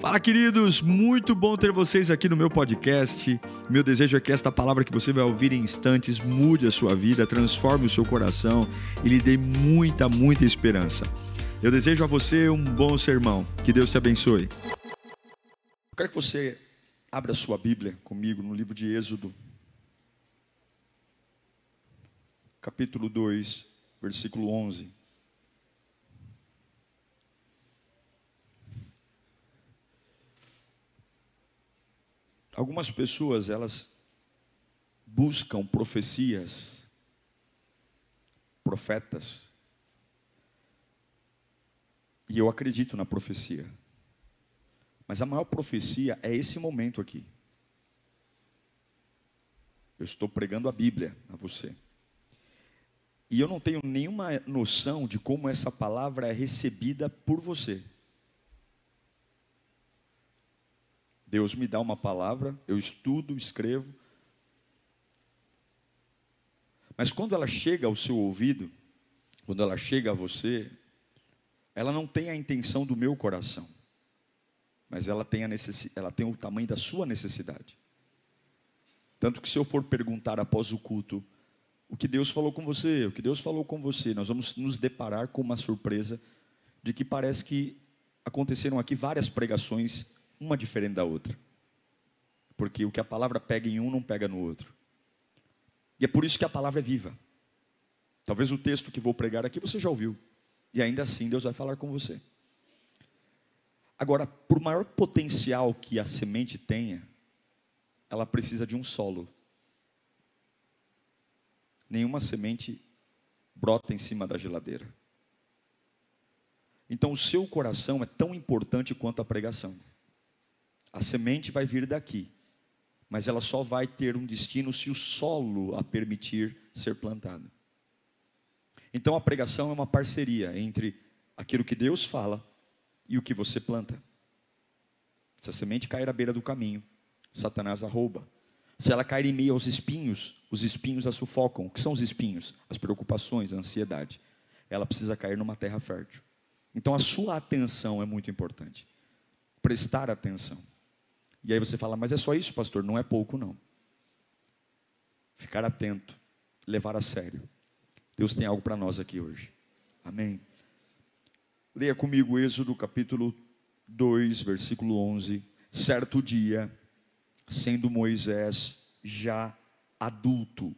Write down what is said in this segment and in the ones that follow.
Fala, queridos! Muito bom ter vocês aqui no meu podcast. Meu desejo é que esta palavra que você vai ouvir em instantes mude a sua vida, transforme o seu coração e lhe dê muita, muita esperança. Eu desejo a você um bom sermão. Que Deus te abençoe. Eu quero que você abra sua Bíblia comigo no livro de Êxodo, capítulo 2, versículo 11. Algumas pessoas, elas buscam profecias, profetas, e eu acredito na profecia. Mas a maior profecia é esse momento aqui. Eu estou pregando a Bíblia a você. E eu não tenho nenhuma noção de como essa palavra é recebida por você. Deus me dá uma palavra, eu estudo, escrevo. Mas quando ela chega ao seu ouvido, quando ela chega a você, ela não tem a intenção do meu coração, mas ela tem, a necess... ela tem o tamanho da sua necessidade. Tanto que se eu for perguntar após o culto, o que Deus falou com você, o que Deus falou com você, nós vamos nos deparar com uma surpresa de que parece que aconteceram aqui várias pregações uma diferente da outra. Porque o que a palavra pega em um não pega no outro. E é por isso que a palavra é viva. Talvez o texto que vou pregar aqui você já ouviu. E ainda assim Deus vai falar com você. Agora, por maior potencial que a semente tenha, ela precisa de um solo. Nenhuma semente brota em cima da geladeira. Então, o seu coração é tão importante quanto a pregação. A semente vai vir daqui, mas ela só vai ter um destino se o solo a permitir ser plantado. Então a pregação é uma parceria entre aquilo que Deus fala e o que você planta. Se a semente cair à beira do caminho, Satanás a rouba. Se ela cair em meio aos espinhos, os espinhos a sufocam. O que são os espinhos? As preocupações, a ansiedade. Ela precisa cair numa terra fértil. Então a sua atenção é muito importante. Prestar atenção. E aí você fala, mas é só isso, pastor? Não é pouco, não. Ficar atento, levar a sério. Deus tem algo para nós aqui hoje. Amém. Leia comigo Êxodo capítulo 2, versículo 11. Certo dia, sendo Moisés já adulto,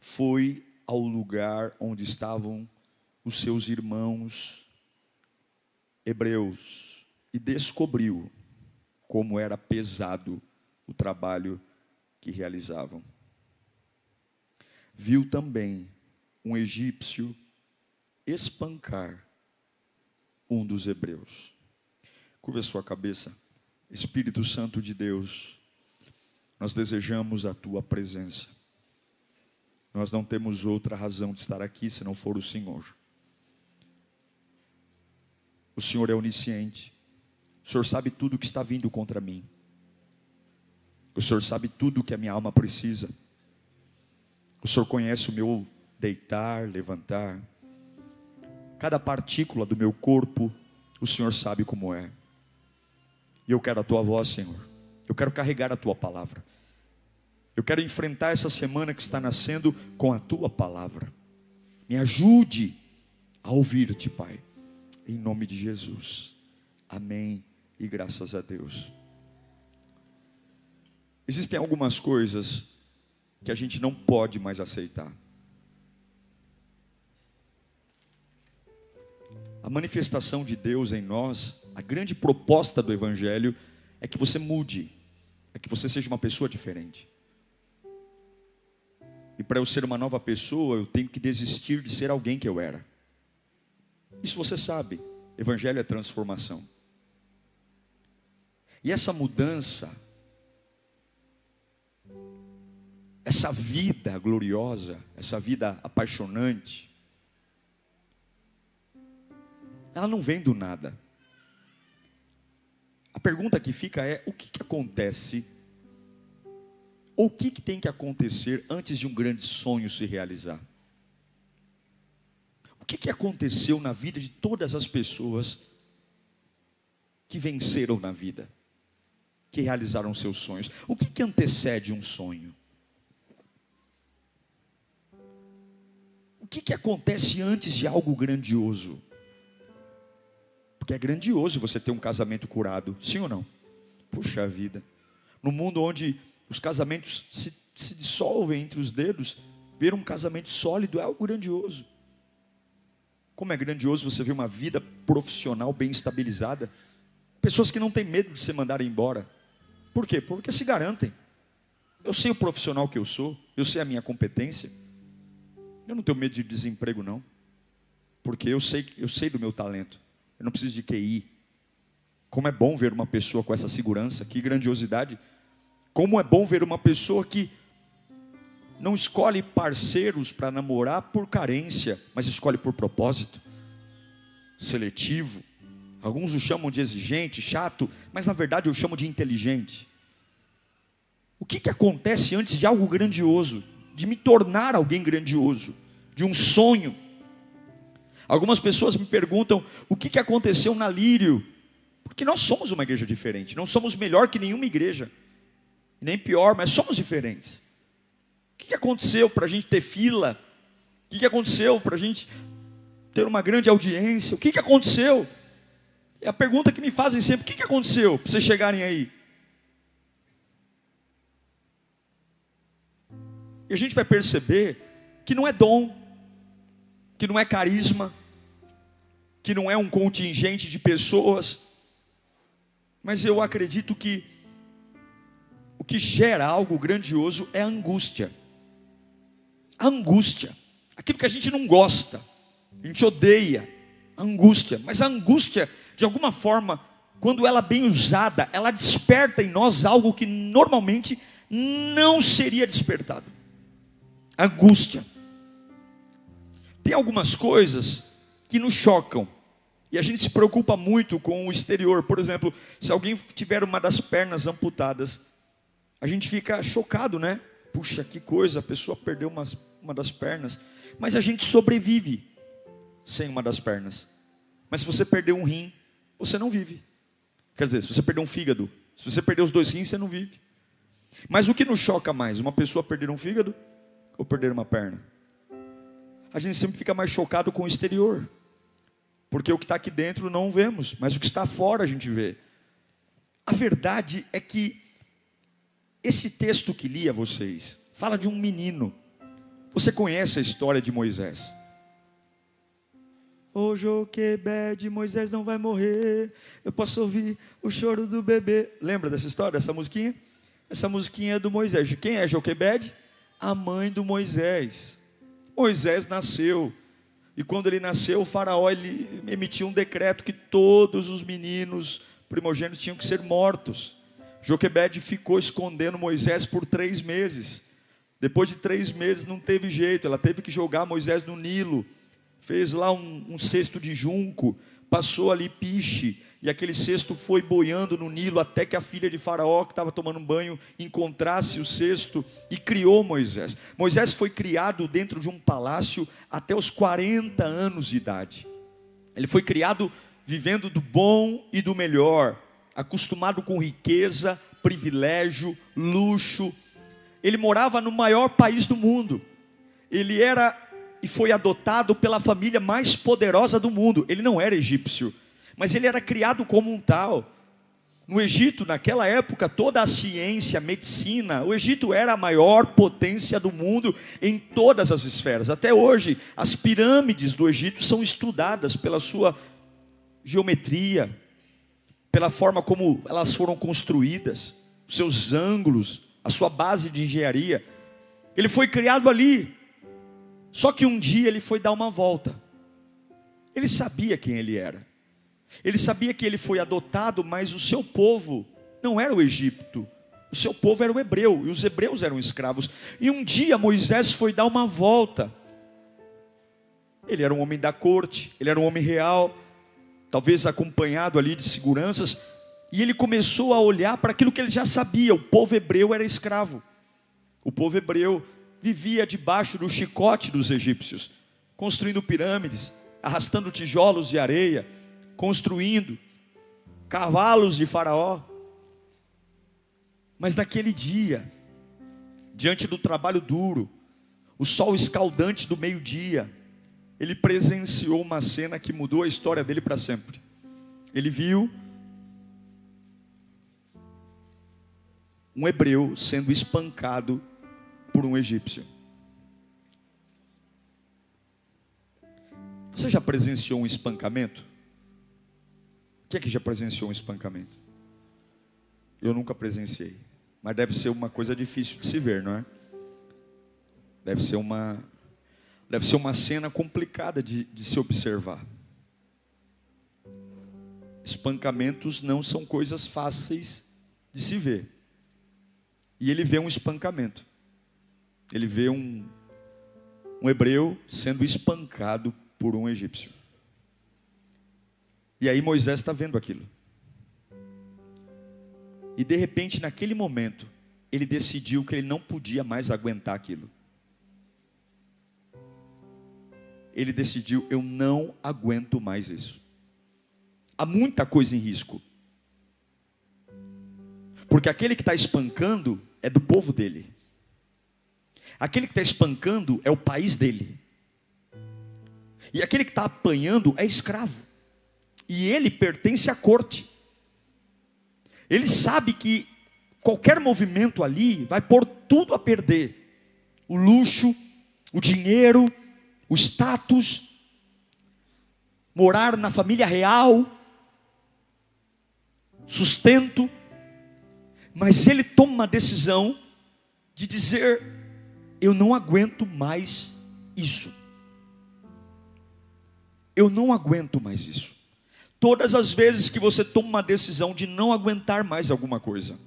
foi ao lugar onde estavam os seus irmãos hebreus e descobriu como era pesado o trabalho que realizavam. Viu também um egípcio espancar um dos hebreus. Curva sua cabeça. Espírito Santo de Deus, nós desejamos a tua presença. Nós não temos outra razão de estar aqui se não for o Senhor. O Senhor é onisciente. O Senhor sabe tudo o que está vindo contra mim. O Senhor sabe tudo o que a minha alma precisa. O Senhor conhece o meu deitar, levantar. Cada partícula do meu corpo, o Senhor sabe como é. E eu quero a tua voz, Senhor. Eu quero carregar a tua palavra. Eu quero enfrentar essa semana que está nascendo com a tua palavra. Me ajude a ouvir-te, Pai. Em nome de Jesus. Amém e graças a Deus. Existem algumas coisas que a gente não pode mais aceitar. A manifestação de Deus em nós, a grande proposta do Evangelho é que você mude, é que você seja uma pessoa diferente. E para eu ser uma nova pessoa, eu tenho que desistir de ser alguém que eu era. Isso você sabe, Evangelho é transformação. E essa mudança, essa vida gloriosa, essa vida apaixonante, ela não vem do nada. A pergunta que fica é: o que, que acontece? Ou o que, que tem que acontecer antes de um grande sonho se realizar? O que, que aconteceu na vida de todas as pessoas que venceram na vida, que realizaram seus sonhos. O que, que antecede um sonho? O que, que acontece antes de algo grandioso? Porque é grandioso você ter um casamento curado, sim ou não? Puxa vida. No mundo onde os casamentos se, se dissolvem entre os dedos, ver um casamento sólido é algo grandioso. Como é grandioso você ver uma vida profissional bem estabilizada. Pessoas que não têm medo de se mandar embora. Por quê? Porque se garantem. Eu sei o profissional que eu sou, eu sei a minha competência. Eu não tenho medo de desemprego, não. Porque eu sei, eu sei do meu talento. Eu não preciso de QI. Como é bom ver uma pessoa com essa segurança, que grandiosidade. Como é bom ver uma pessoa que não escolhe parceiros para namorar por carência, mas escolhe por propósito, seletivo. Alguns o chamam de exigente, chato, mas na verdade eu chamo de inteligente. O que, que acontece antes de algo grandioso, de me tornar alguém grandioso, de um sonho? Algumas pessoas me perguntam o que, que aconteceu na Lírio, porque nós somos uma igreja diferente, não somos melhor que nenhuma igreja, nem pior, mas somos diferentes. O que, que aconteceu para a gente ter fila? O que, que aconteceu para a gente ter uma grande audiência? O que, que aconteceu? É a pergunta que me fazem sempre: o que, que aconteceu para vocês chegarem aí? E a gente vai perceber que não é dom, que não é carisma, que não é um contingente de pessoas, mas eu acredito que o que gera algo grandioso é a angústia. A angústia, aquilo que a gente não gosta, a gente odeia, a angústia, mas a angústia, de alguma forma, quando ela é bem usada, ela desperta em nós algo que normalmente não seria despertado. Angústia. Tem algumas coisas que nos chocam. E a gente se preocupa muito com o exterior. Por exemplo, se alguém tiver uma das pernas amputadas, a gente fica chocado, né? Puxa, que coisa, a pessoa perdeu umas, uma das pernas. Mas a gente sobrevive sem uma das pernas. Mas se você perder um rim, você não vive. Quer dizer, se você perder um fígado, se você perder os dois rins, você não vive. Mas o que nos choca mais? Uma pessoa perder um fígado ou perder uma perna? a gente sempre fica mais chocado com o exterior. Porque o que está aqui dentro não vemos, mas o que está fora a gente vê. A verdade é que esse texto que li a vocês fala de um menino. Você conhece a história de Moisés? Ô Joquebed, Moisés não vai morrer. Eu posso ouvir o choro do bebê. Lembra dessa história, dessa musiquinha? Essa musiquinha é do Moisés. Quem é Joquebed? A mãe do Moisés. Moisés nasceu. E quando ele nasceu, o faraó ele emitiu um decreto que todos os meninos primogênitos tinham que ser mortos. Joquebed ficou escondendo Moisés por três meses. Depois de três meses não teve jeito, ela teve que jogar Moisés no Nilo. Fez lá um, um cesto de junco, passou ali piche, e aquele cesto foi boiando no Nilo até que a filha de Faraó, que estava tomando um banho, encontrasse o cesto e criou Moisés. Moisés foi criado dentro de um palácio até os 40 anos de idade. Ele foi criado vivendo do bom e do melhor, acostumado com riqueza, privilégio, luxo. Ele morava no maior país do mundo. Ele era e foi adotado pela família mais poderosa do mundo. Ele não era egípcio mas ele era criado como um tal. No Egito, naquela época, toda a ciência, a medicina, o Egito era a maior potência do mundo em todas as esferas. Até hoje, as pirâmides do Egito são estudadas pela sua geometria, pela forma como elas foram construídas, seus ângulos, a sua base de engenharia. Ele foi criado ali. Só que um dia ele foi dar uma volta. Ele sabia quem ele era. Ele sabia que ele foi adotado, mas o seu povo não era o Egito. O seu povo era o hebreu, e os hebreus eram escravos. E um dia Moisés foi dar uma volta. Ele era um homem da corte, ele era um homem real, talvez acompanhado ali de seguranças, e ele começou a olhar para aquilo que ele já sabia: o povo hebreu era escravo. O povo hebreu vivia debaixo do chicote dos egípcios, construindo pirâmides, arrastando tijolos de areia, construindo. cavalos de Faraó. Mas naquele dia, diante do trabalho duro, o sol escaldante do meio-dia, ele presenciou uma cena que mudou a história dele para sempre. Ele viu um hebreu sendo espancado por um egípcio. Você já presenciou um espancamento? Quem é que já presenciou um espancamento? Eu nunca presenciei, mas deve ser uma coisa difícil de se ver, não é? Deve ser uma, deve ser uma cena complicada de, de se observar. Espancamentos não são coisas fáceis de se ver. E ele vê um espancamento. Ele vê um, um hebreu sendo espancado por um egípcio. E aí Moisés está vendo aquilo. E de repente, naquele momento, ele decidiu que ele não podia mais aguentar aquilo. Ele decidiu: eu não aguento mais isso. Há muita coisa em risco. Porque aquele que está espancando é do povo dele. Aquele que está espancando é o país dele. E aquele que está apanhando é escravo. E ele pertence à corte. Ele sabe que qualquer movimento ali vai pôr tudo a perder: o luxo, o dinheiro, o status, morar na família real, sustento. Mas ele toma uma decisão de dizer: eu não aguento mais isso. Eu não aguento mais isso. Todas as vezes que você toma uma decisão de não aguentar mais alguma coisa,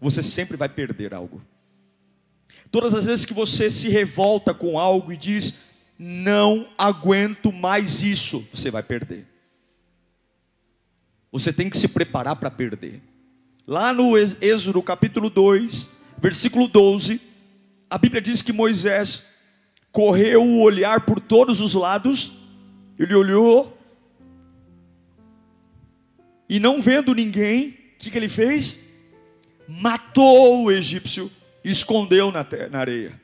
você sempre vai perder algo. Todas as vezes que você se revolta com algo e diz, não aguento mais isso, você vai perder. Você tem que se preparar para perder. Lá no Êxodo capítulo 2, versículo 12, a Bíblia diz que Moisés correu o olhar por todos os lados, ele olhou, e não vendo ninguém, o que, que ele fez? Matou o egípcio e escondeu na, terra, na areia.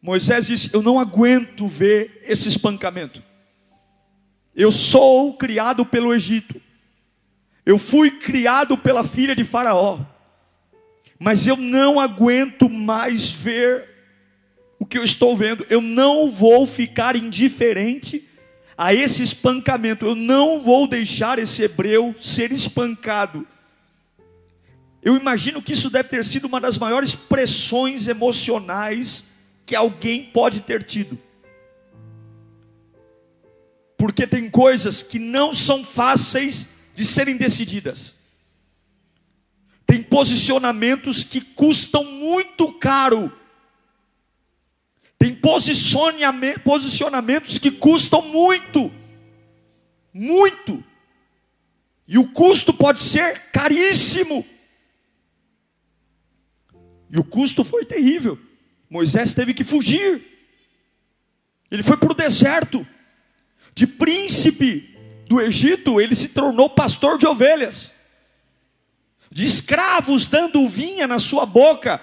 Moisés disse: Eu não aguento ver esse espancamento. Eu sou criado pelo Egito. Eu fui criado pela filha de Faraó. Mas eu não aguento mais ver o que eu estou vendo. Eu não vou ficar indiferente a esse espancamento. Eu não vou deixar esse hebreu ser espancado. Eu imagino que isso deve ter sido uma das maiores pressões emocionais que alguém pode ter tido. Porque tem coisas que não são fáceis de serem decididas. Tem posicionamentos que custam muito caro tem posicionamentos que custam muito, muito, e o custo pode ser caríssimo. E o custo foi terrível. Moisés teve que fugir. Ele foi para o deserto. De príncipe do Egito, ele se tornou pastor de ovelhas. De escravos dando vinha na sua boca,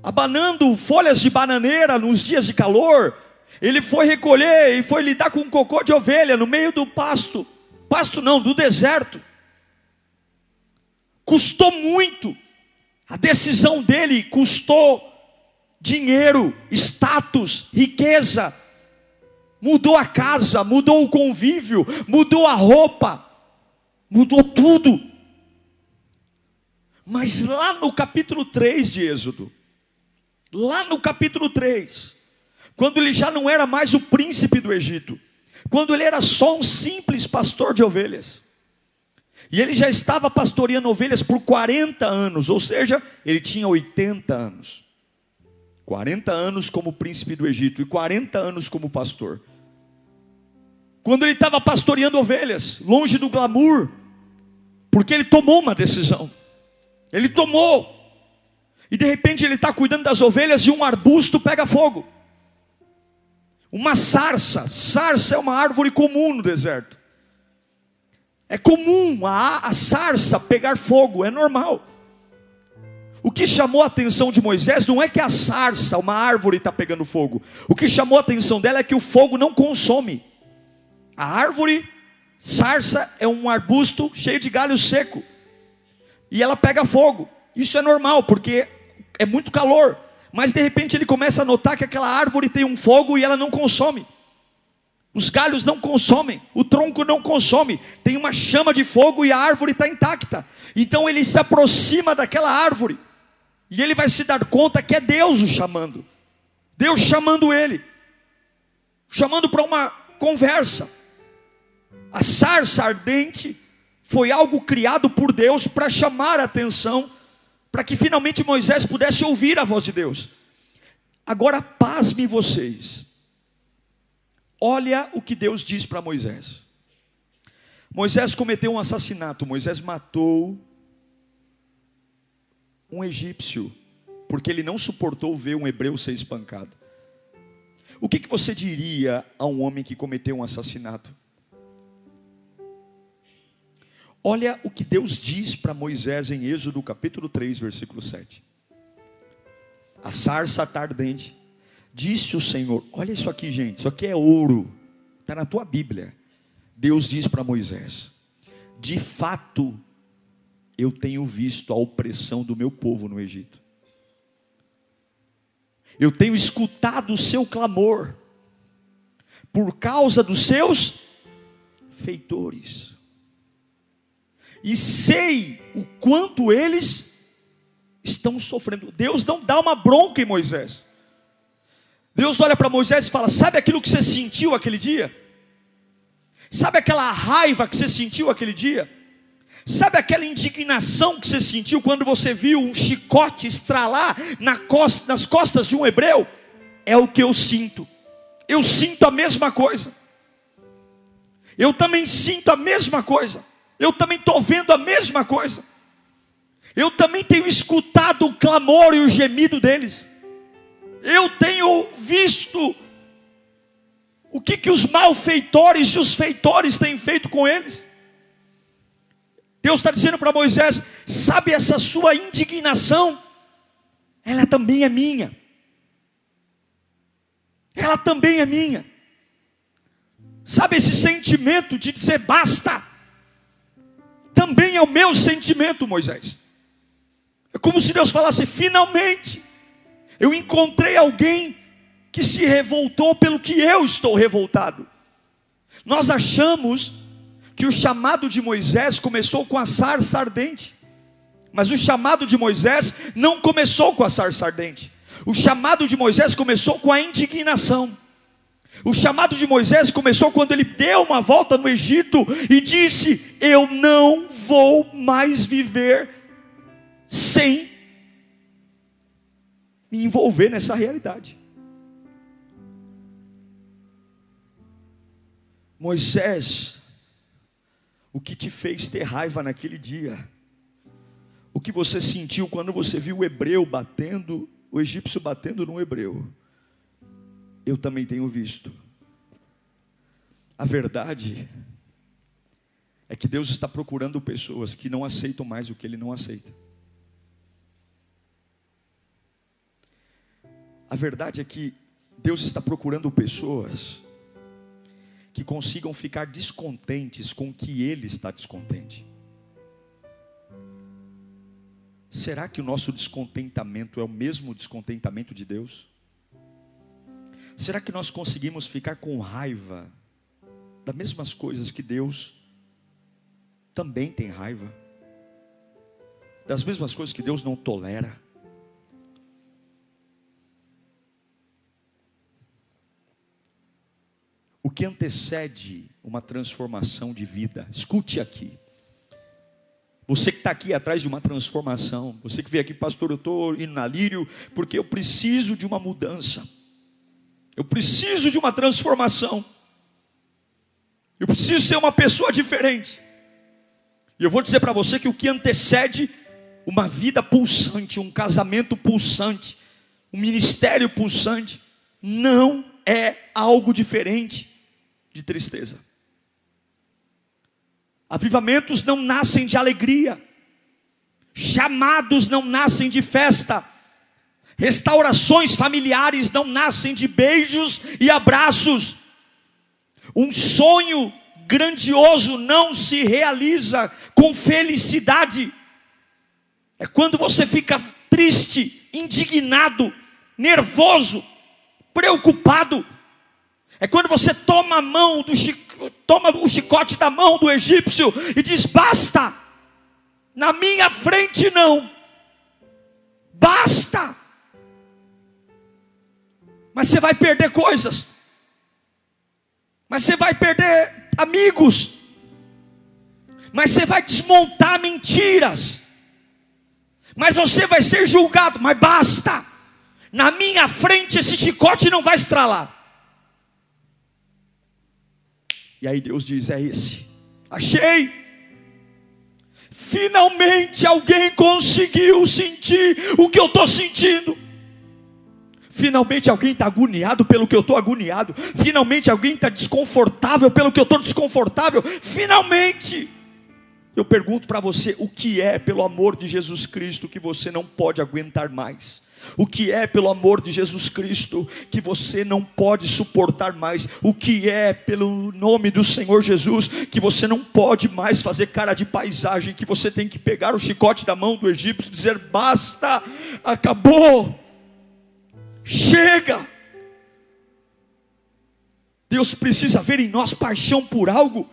abanando folhas de bananeira nos dias de calor. Ele foi recolher e foi lidar com um cocô de ovelha no meio do pasto. Pasto não, do deserto. Custou muito. A decisão dele custou dinheiro, status, riqueza. Mudou a casa, mudou o convívio, mudou a roupa, mudou tudo. Mas lá no capítulo 3 de Êxodo, lá no capítulo 3, quando ele já não era mais o príncipe do Egito, quando ele era só um simples pastor de ovelhas, e ele já estava pastoreando ovelhas por 40 anos, ou seja, ele tinha 80 anos. 40 anos como príncipe do Egito e 40 anos como pastor. Quando ele estava pastoreando ovelhas, longe do glamour, porque ele tomou uma decisão. Ele tomou e de repente ele está cuidando das ovelhas e um arbusto pega fogo. Uma sarça, sarça é uma árvore comum no deserto. É comum a, a sarça pegar fogo, é normal. O que chamou a atenção de Moisés não é que a sarça, uma árvore, está pegando fogo. O que chamou a atenção dela é que o fogo não consome. A árvore, sarça, é um arbusto cheio de galho seco. E ela pega fogo. Isso é normal, porque é muito calor. Mas de repente ele começa a notar que aquela árvore tem um fogo e ela não consome. Os galhos não consomem, o tronco não consome, tem uma chama de fogo e a árvore está intacta. Então ele se aproxima daquela árvore e ele vai se dar conta que é Deus o chamando. Deus chamando ele. Chamando para uma conversa. A sarça ardente foi algo criado por Deus para chamar a atenção, para que finalmente Moisés pudesse ouvir a voz de Deus. Agora pasme vocês. Olha o que Deus diz para Moisés. Moisés cometeu um assassinato, Moisés matou um egípcio, porque ele não suportou ver um hebreu ser espancado. O que, que você diria a um homem que cometeu um assassinato? Olha o que Deus diz para Moisés em Êxodo capítulo 3, versículo 7. A sarça ardente. Disse o Senhor: Olha isso aqui, gente. Isso aqui é ouro. Está na tua Bíblia. Deus diz para Moisés: De fato, eu tenho visto a opressão do meu povo no Egito. Eu tenho escutado o seu clamor por causa dos seus feitores. E sei o quanto eles estão sofrendo. Deus não dá uma bronca em Moisés. Deus olha para Moisés e fala: Sabe aquilo que você sentiu aquele dia? Sabe aquela raiva que você sentiu aquele dia? Sabe aquela indignação que você sentiu quando você viu um chicote estralar na costa, nas costas de um hebreu? É o que eu sinto. Eu sinto a mesma coisa. Eu também sinto a mesma coisa. Eu também estou vendo a mesma coisa. Eu também tenho escutado o clamor e o gemido deles. Eu tenho visto o que, que os malfeitores e os feitores têm feito com eles. Deus está dizendo para Moisés: sabe essa sua indignação? Ela também é minha. Ela também é minha. Sabe esse sentimento de dizer basta? Também é o meu sentimento, Moisés. É como se Deus falasse: finalmente, eu encontrei alguém que se revoltou pelo que eu estou revoltado. Nós achamos que o chamado de Moisés começou com a sarça ardente. Mas o chamado de Moisés não começou com a sarça ardente. O chamado de Moisés começou com a indignação. O chamado de Moisés começou quando ele deu uma volta no Egito e disse: Eu não vou mais viver sem me envolver nessa realidade. Moisés o que te fez ter raiva naquele dia, o que você sentiu quando você viu o hebreu batendo, o egípcio batendo no hebreu, eu também tenho visto. A verdade é que Deus está procurando pessoas que não aceitam mais o que Ele não aceita. A verdade é que Deus está procurando pessoas que consigam ficar descontentes com o que ele está descontente. Será que o nosso descontentamento é o mesmo descontentamento de Deus? Será que nós conseguimos ficar com raiva das mesmas coisas que Deus também tem raiva? Das mesmas coisas que Deus não tolera? o que antecede uma transformação de vida. Escute aqui. Você que está aqui atrás de uma transformação, você que veio aqui, pastor, eu estou indo na lírio porque eu preciso de uma mudança, eu preciso de uma transformação, eu preciso ser uma pessoa diferente. E eu vou dizer para você que o que antecede uma vida pulsante, um casamento pulsante, um ministério pulsante, não é algo diferente de tristeza. Avivamentos não nascem de alegria, chamados não nascem de festa, restaurações familiares não nascem de beijos e abraços. Um sonho grandioso não se realiza com felicidade. É quando você fica triste, indignado, nervoso, preocupado. É quando você toma a mão do toma o chicote da mão do egípcio e diz: basta, na minha frente não, basta. Mas você vai perder coisas, mas você vai perder amigos, mas você vai desmontar mentiras, mas você vai ser julgado, mas basta, na minha frente esse chicote não vai estralar. E aí Deus diz: É esse, achei. Finalmente alguém conseguiu sentir o que eu estou sentindo. Finalmente alguém está agoniado pelo que eu estou agoniado. Finalmente alguém está desconfortável pelo que eu estou desconfortável. Finalmente. Eu pergunto para você: o que é, pelo amor de Jesus Cristo, que você não pode aguentar mais? O que é, pelo amor de Jesus Cristo, que você não pode suportar mais? O que é, pelo nome do Senhor Jesus, que você não pode mais fazer cara de paisagem? Que você tem que pegar o chicote da mão do egípcio e dizer: basta, acabou, chega. Deus precisa ver em nós paixão por algo,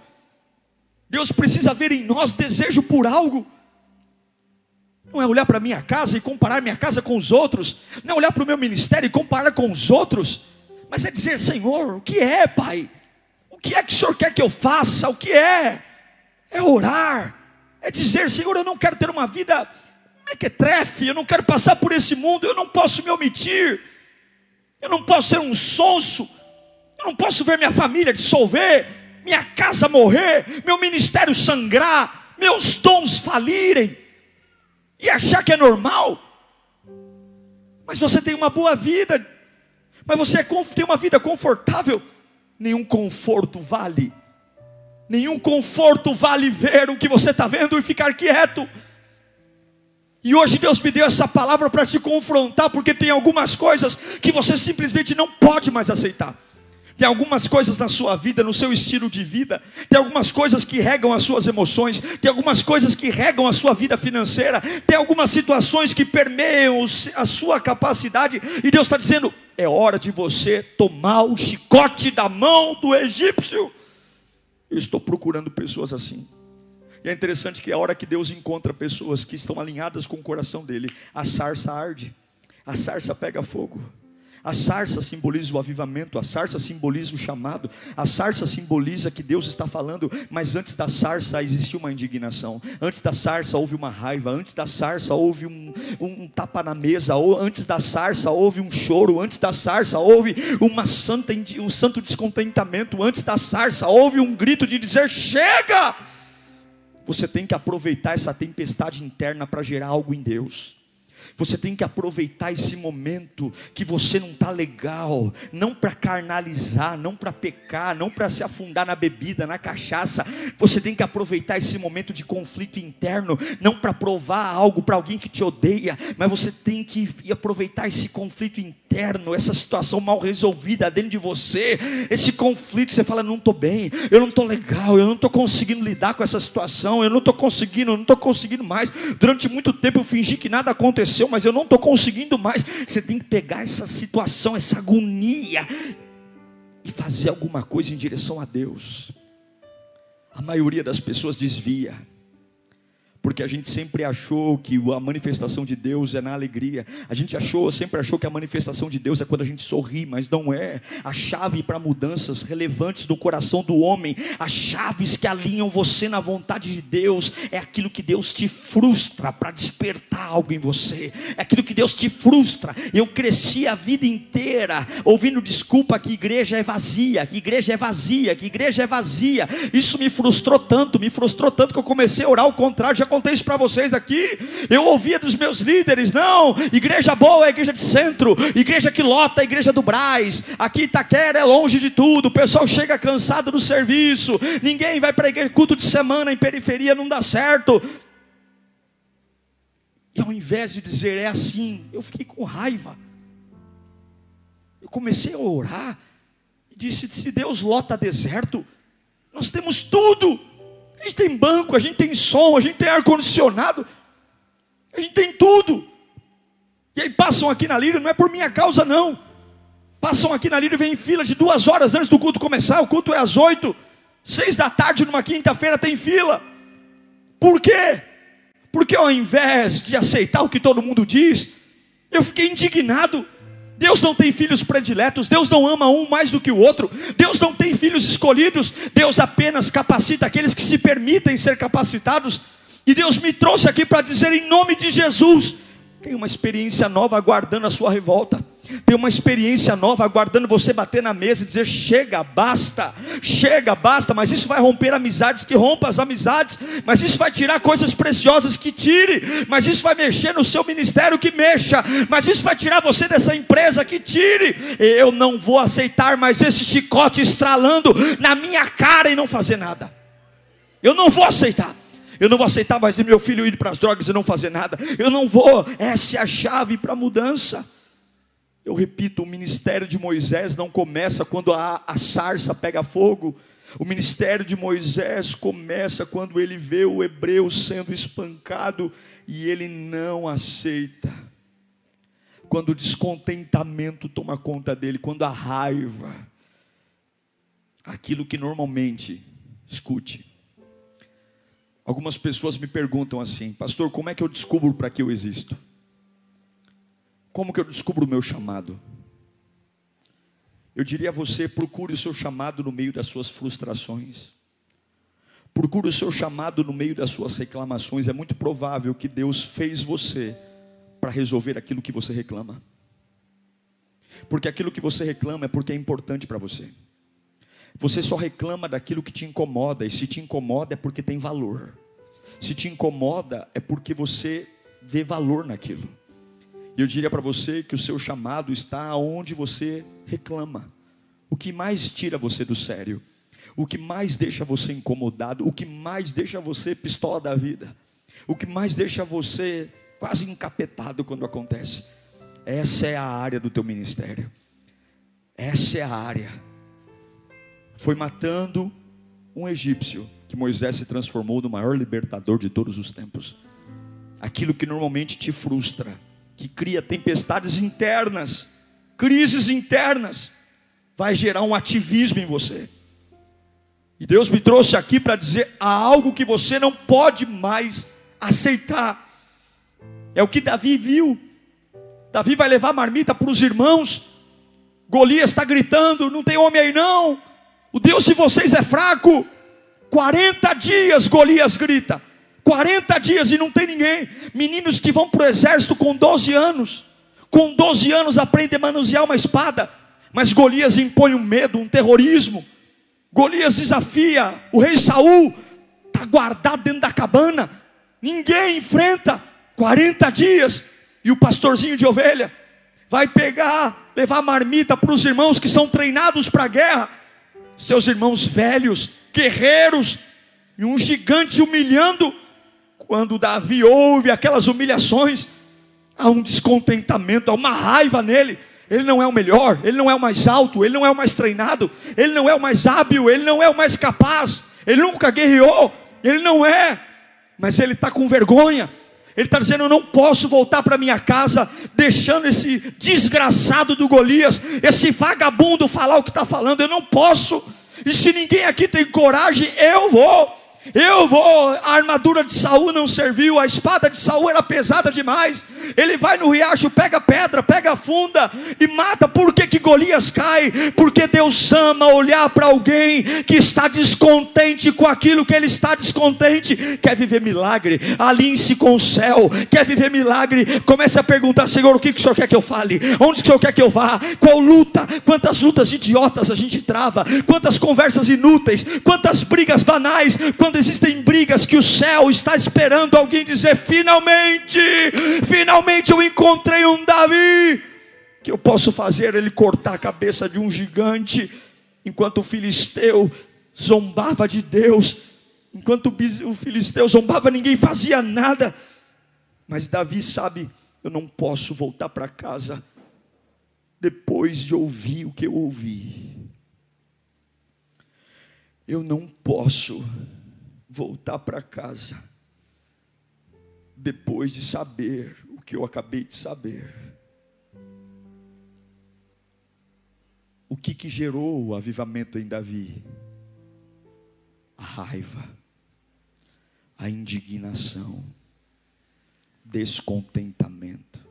Deus precisa ver em nós desejo por algo. Não é olhar para minha casa e comparar minha casa com os outros. Não é olhar para o meu ministério e comparar com os outros. Mas é dizer, Senhor, o que é, Pai? O que é que o Senhor quer que eu faça? O que é? É orar. É dizer, Senhor, eu não quero ter uma vida mequetrefe. Eu não quero passar por esse mundo. Eu não posso me omitir. Eu não posso ser um sonso. Eu não posso ver minha família dissolver. Minha casa morrer. Meu ministério sangrar. Meus dons falirem e achar que é normal. Mas você tem uma boa vida, mas você é tem uma vida confortável. Nenhum conforto vale, nenhum conforto vale ver o que você está vendo e ficar quieto. E hoje Deus me deu essa palavra para te confrontar, porque tem algumas coisas que você simplesmente não pode mais aceitar. Tem algumas coisas na sua vida, no seu estilo de vida, tem algumas coisas que regam as suas emoções, tem algumas coisas que regam a sua vida financeira, tem algumas situações que permeiam a sua capacidade, e Deus está dizendo: é hora de você tomar o chicote da mão do egípcio. Eu estou procurando pessoas assim. E é interessante que a hora que Deus encontra pessoas que estão alinhadas com o coração dele, a sarça arde, a sarça pega fogo. A sarça simboliza o avivamento, a sarça simboliza o chamado, a sarça simboliza que Deus está falando, mas antes da sarça existiu uma indignação, antes da sarça houve uma raiva, antes da sarça houve um, um tapa na mesa, ou antes da sarça houve um choro, antes da sarça houve uma santa, um santo descontentamento, antes da sarça houve um grito de dizer: chega! Você tem que aproveitar essa tempestade interna para gerar algo em Deus. Você tem que aproveitar esse momento que você não está legal, não para carnalizar, não para pecar, não para se afundar na bebida, na cachaça. Você tem que aproveitar esse momento de conflito interno, não para provar algo para alguém que te odeia, mas você tem que aproveitar esse conflito interno, essa situação mal resolvida dentro de você, esse conflito. Você fala: não estou bem, eu não estou legal, eu não estou conseguindo lidar com essa situação, eu não estou conseguindo, eu não estou conseguindo mais. Durante muito tempo eu fingi que nada aconteceu aconteceu, mas eu não estou conseguindo mais. Você tem que pegar essa situação, essa agonia, e fazer alguma coisa em direção a Deus. A maioria das pessoas desvia porque a gente sempre achou que a manifestação de Deus é na alegria. A gente achou, sempre achou que a manifestação de Deus é quando a gente sorri, mas não é. A chave para mudanças relevantes do coração do homem, as chaves que alinham você na vontade de Deus, é aquilo que Deus te frustra para despertar algo em você. É aquilo que Deus te frustra. Eu cresci a vida inteira ouvindo desculpa que igreja é vazia, que igreja é vazia, que igreja é vazia. Isso me frustrou tanto, me frustrou tanto que eu comecei a orar ao contrário, já contei isso para vocês aqui. Eu ouvia dos meus líderes: não, igreja boa é igreja de centro, igreja que lota igreja do Braz. Aqui Itaquera é longe de tudo, o pessoal chega cansado do serviço, ninguém vai para igreja, culto de semana em periferia não dá certo. E ao invés de dizer é assim, eu fiquei com raiva. Eu comecei a orar e disse: se Deus lota deserto, nós temos tudo. A gente tem banco, a gente tem som, a gente tem ar-condicionado, a gente tem tudo. E aí passam aqui na Líria, não é por minha causa, não. Passam aqui na Líria e vêm em fila de duas horas antes do culto começar. O culto é às oito, seis da tarde, numa quinta-feira, tem fila. Por quê? Porque ao invés de aceitar o que todo mundo diz, eu fiquei indignado. Deus não tem filhos prediletos, Deus não ama um mais do que o outro, Deus não tem filhos escolhidos, Deus apenas capacita aqueles que se permitem ser capacitados. E Deus me trouxe aqui para dizer em nome de Jesus: tem uma experiência nova aguardando a sua revolta. Tem uma experiência nova aguardando você bater na mesa e dizer: chega, basta, chega, basta. Mas isso vai romper amizades, que rompa as amizades. Mas isso vai tirar coisas preciosas, que tire. Mas isso vai mexer no seu ministério, que mexa. Mas isso vai tirar você dessa empresa, que tire. Eu não vou aceitar mais esse chicote estralando na minha cara e não fazer nada. Eu não vou aceitar. Eu não vou aceitar mais meu filho ir para as drogas e não fazer nada. Eu não vou. Essa é a chave para a mudança. Eu repito, o ministério de Moisés não começa quando a, a sarça pega fogo. O ministério de Moisés começa quando ele vê o hebreu sendo espancado e ele não aceita. Quando o descontentamento toma conta dele, quando a raiva, aquilo que normalmente, escute, algumas pessoas me perguntam assim, pastor, como é que eu descubro para que eu existo? Como que eu descubro o meu chamado? Eu diria a você: procure o seu chamado no meio das suas frustrações. Procure o seu chamado no meio das suas reclamações. É muito provável que Deus fez você para resolver aquilo que você reclama. Porque aquilo que você reclama é porque é importante para você. Você só reclama daquilo que te incomoda, e se te incomoda é porque tem valor. Se te incomoda é porque você vê valor naquilo. Eu diria para você que o seu chamado está onde você reclama. O que mais tira você do sério? O que mais deixa você incomodado? O que mais deixa você pistola da vida? O que mais deixa você quase encapetado quando acontece? Essa é a área do teu ministério. Essa é a área. Foi matando um egípcio que Moisés se transformou no maior libertador de todos os tempos. Aquilo que normalmente te frustra que cria tempestades internas, crises internas, vai gerar um ativismo em você. E Deus me trouxe aqui para dizer: há algo que você não pode mais aceitar. É o que Davi viu. Davi vai levar marmita para os irmãos. Golias está gritando: não tem homem aí não. O Deus de vocês é fraco. 40 dias Golias grita. 40 dias e não tem ninguém. Meninos que vão para o exército com 12 anos, com 12 anos aprendem a manusear uma espada, mas Golias impõe um medo, um terrorismo. Golias desafia o rei Saul, está guardado dentro da cabana, ninguém enfrenta. 40 dias, e o pastorzinho de ovelha vai pegar, levar marmita para os irmãos que são treinados para a guerra, seus irmãos velhos, guerreiros, e um gigante humilhando quando Davi ouve aquelas humilhações, há um descontentamento, há uma raiva nele. Ele não é o melhor, ele não é o mais alto, ele não é o mais treinado, ele não é o mais hábil, ele não é o mais capaz, ele nunca guerreou, ele não é, mas ele está com vergonha, ele está dizendo: Eu não posso voltar para minha casa, deixando esse desgraçado do Golias, esse vagabundo falar o que está falando, eu não posso, e se ninguém aqui tem coragem, eu vou. Eu vou, a armadura de Saul não serviu, a espada de Saul era pesada demais. Ele vai no riacho, pega pedra, pega funda e mata. Por que, que Golias cai? Porque Deus ama olhar para alguém que está descontente com aquilo que ele está descontente. Quer viver milagre? Alinhe-se com o céu. Quer viver milagre? Comece a perguntar, Senhor, o que, que o Senhor quer que eu fale? Onde que o Senhor quer que eu vá? Qual luta? Quantas lutas idiotas a gente trava? Quantas conversas inúteis? Quantas brigas banais? Quando existem brigas que o céu está esperando alguém dizer: finalmente, finalmente eu encontrei um Davi, que eu posso fazer ele cortar a cabeça de um gigante, enquanto o filisteu zombava de Deus, enquanto o filisteu zombava, ninguém fazia nada, mas Davi sabe: eu não posso voltar para casa depois de ouvir o que eu ouvi. Eu não posso voltar para casa depois de saber o que eu acabei de saber. O que, que gerou o avivamento em Davi? A raiva, a indignação, descontentamento.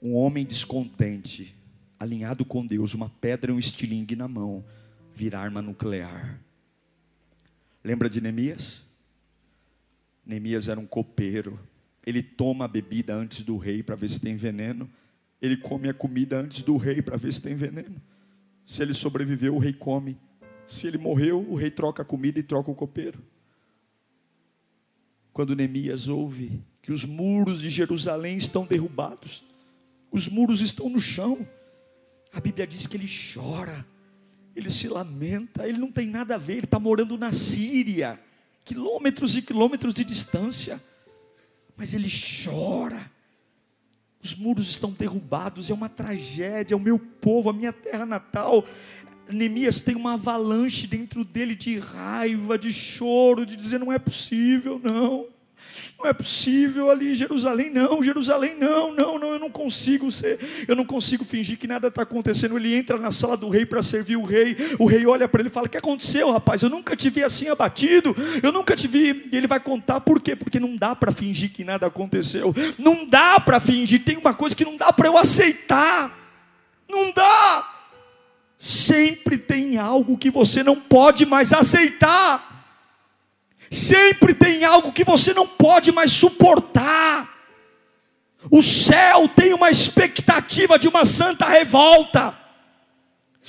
Um homem descontente alinhado com Deus, uma pedra e um estilingue na mão, vira arma nuclear. Lembra de Neemias? Neemias era um copeiro. Ele toma a bebida antes do rei para ver se tem veneno. Ele come a comida antes do rei para ver se tem veneno. Se ele sobreviveu, o rei come. Se ele morreu, o rei troca a comida e troca o copeiro. Quando Neemias ouve que os muros de Jerusalém estão derrubados, os muros estão no chão, a Bíblia diz que ele chora, ele se lamenta, ele não tem nada a ver, ele está morando na Síria, quilômetros e quilômetros de distância, mas ele chora. Os muros estão derrubados, é uma tragédia, é o meu povo, a minha terra natal. Neemias tem uma avalanche dentro dele de raiva, de choro, de dizer: não é possível, não. Não é possível ali, Jerusalém não, Jerusalém não, não, não, eu não consigo ser, eu não consigo fingir que nada está acontecendo. Ele entra na sala do rei para servir o rei, o rei olha para ele e fala: O que aconteceu, rapaz? Eu nunca te vi assim abatido, eu nunca te vi. E ele vai contar por quê? Porque não dá para fingir que nada aconteceu, não dá para fingir, tem uma coisa que não dá para eu aceitar, não dá. Sempre tem algo que você não pode mais aceitar. Sempre tem algo que você não pode mais suportar. O céu tem uma expectativa de uma santa revolta.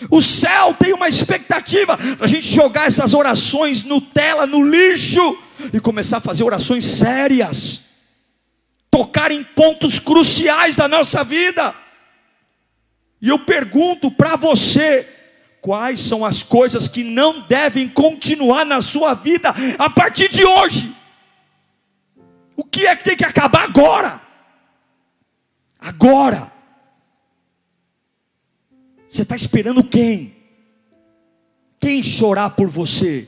O céu tem uma expectativa para a gente jogar essas orações no tela, no lixo e começar a fazer orações sérias, tocar em pontos cruciais da nossa vida. E eu pergunto para você, quais são as coisas que não devem continuar na sua vida a partir de hoje. O que é que tem que acabar agora? Agora. Você está esperando quem? Quem chorar por você?